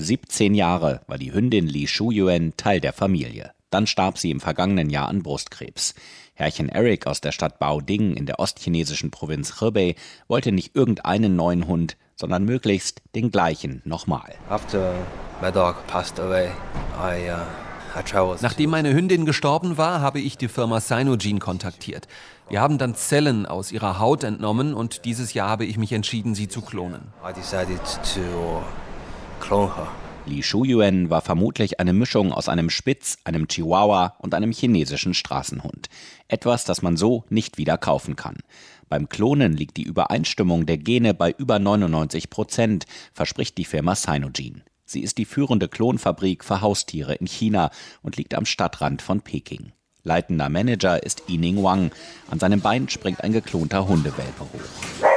17 Jahre war die Hündin Li Shuyuan Teil der Familie. Dann starb sie im vergangenen Jahr an Brustkrebs. Herrchen Eric aus der Stadt Baoding in der ostchinesischen Provinz Hebei wollte nicht irgendeinen neuen Hund, sondern möglichst den gleichen nochmal. After my dog passed away, I, uh, Nachdem meine Hündin gestorben war, habe ich die Firma Sinogene kontaktiert. Wir haben dann Zellen aus ihrer Haut entnommen und dieses Jahr habe ich mich entschieden, sie zu klonen. I decided to. Li Shuyuan war vermutlich eine Mischung aus einem Spitz, einem Chihuahua und einem chinesischen Straßenhund. Etwas, das man so nicht wieder kaufen kann. Beim Klonen liegt die Übereinstimmung der Gene bei über 99 Prozent, verspricht die Firma Sinogene. Sie ist die führende Klonfabrik für Haustiere in China und liegt am Stadtrand von Peking. Leitender Manager ist Yining Wang. An seinem Bein springt ein geklonter Hundewelpe hoch.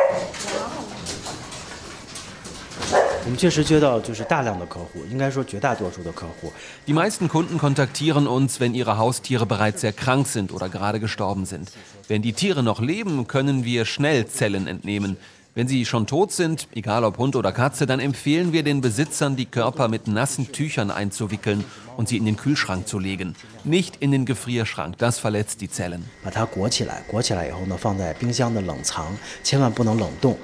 Die meisten Kunden kontaktieren uns, wenn ihre Haustiere bereits sehr krank sind oder gerade gestorben sind. Wenn die Tiere noch leben, können wir schnell Zellen entnehmen. Wenn sie schon tot sind, egal ob Hund oder Katze, dann empfehlen wir den Besitzern, die Körper mit nassen Tüchern einzuwickeln und sie in den Kühlschrank zu legen. Nicht in den Gefrierschrank, das verletzt die Zellen. 把它裹起来，裹起来以后呢，放在冰箱的冷藏，千万不能冷冻。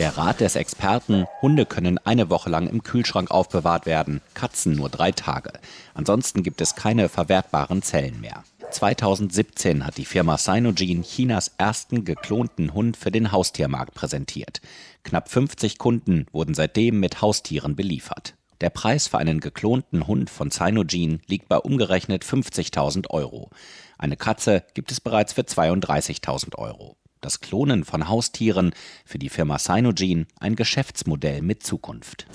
der Rat des Experten, Hunde können eine Woche lang im Kühlschrank aufbewahrt werden, Katzen nur drei Tage. Ansonsten gibt es keine verwertbaren Zellen mehr. 2017 hat die Firma Sinogene Chinas ersten geklonten Hund für den Haustiermarkt präsentiert. Knapp 50 Kunden wurden seitdem mit Haustieren beliefert. Der Preis für einen geklonten Hund von Sinogene liegt bei umgerechnet 50.000 Euro. Eine Katze gibt es bereits für 32.000 Euro das Klonen von Haustieren für die Firma Sinogene ein Geschäftsmodell mit Zukunft.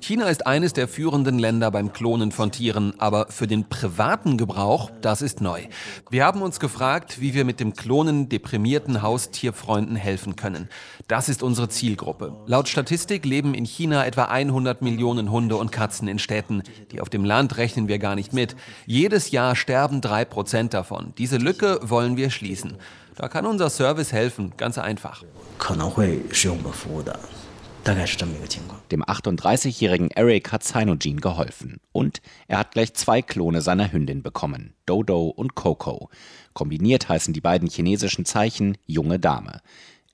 China ist eines der führenden Länder beim Klonen von Tieren, aber für den privaten Gebrauch, das ist neu. Wir haben uns gefragt, wie wir mit dem Klonen deprimierten Haustierfreunden helfen können. Das ist unsere Zielgruppe. Laut Statistik leben in China etwa 100 Millionen Hunde und Katzen in Städten. Die auf dem Land rechnen wir gar nicht mit. Jedes Jahr sterben drei Prozent davon. Diese Lücke wollen wir schließen. Da kann unser Service helfen, ganz einfach. Dem 38-jährigen Eric hat Sinogene geholfen. Und er hat gleich zwei Klone seiner Hündin bekommen, Dodo und Coco. Kombiniert heißen die beiden chinesischen Zeichen junge Dame.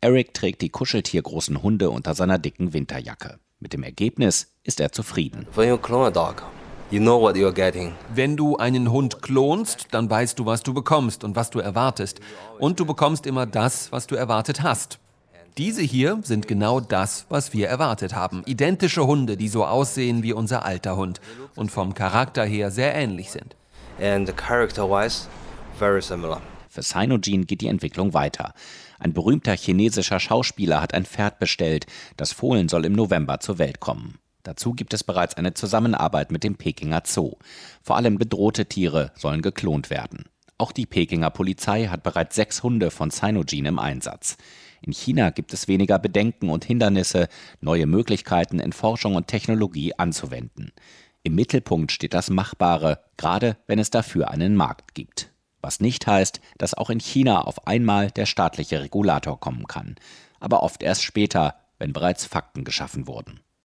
Eric trägt die kuscheltiergroßen Hunde unter seiner dicken Winterjacke. Mit dem Ergebnis ist er zufrieden. When you clone a dog, You know what you're getting. Wenn du einen Hund klonst, dann weißt du, was du bekommst und was du erwartest. Und du bekommst immer das, was du erwartet hast. Diese hier sind genau das, was wir erwartet haben. Identische Hunde, die so aussehen wie unser alter Hund und vom Charakter her sehr ähnlich sind. And character-wise, very similar. Für Sinogene geht die Entwicklung weiter. Ein berühmter chinesischer Schauspieler hat ein Pferd bestellt. Das Fohlen soll im November zur Welt kommen. Dazu gibt es bereits eine Zusammenarbeit mit dem Pekinger Zoo. Vor allem bedrohte Tiere sollen geklont werden. Auch die Pekinger Polizei hat bereits sechs Hunde von Sinogene im Einsatz. In China gibt es weniger Bedenken und Hindernisse, neue Möglichkeiten in Forschung und Technologie anzuwenden. Im Mittelpunkt steht das Machbare, gerade wenn es dafür einen Markt gibt. Was nicht heißt, dass auch in China auf einmal der staatliche Regulator kommen kann, aber oft erst später, wenn bereits Fakten geschaffen wurden.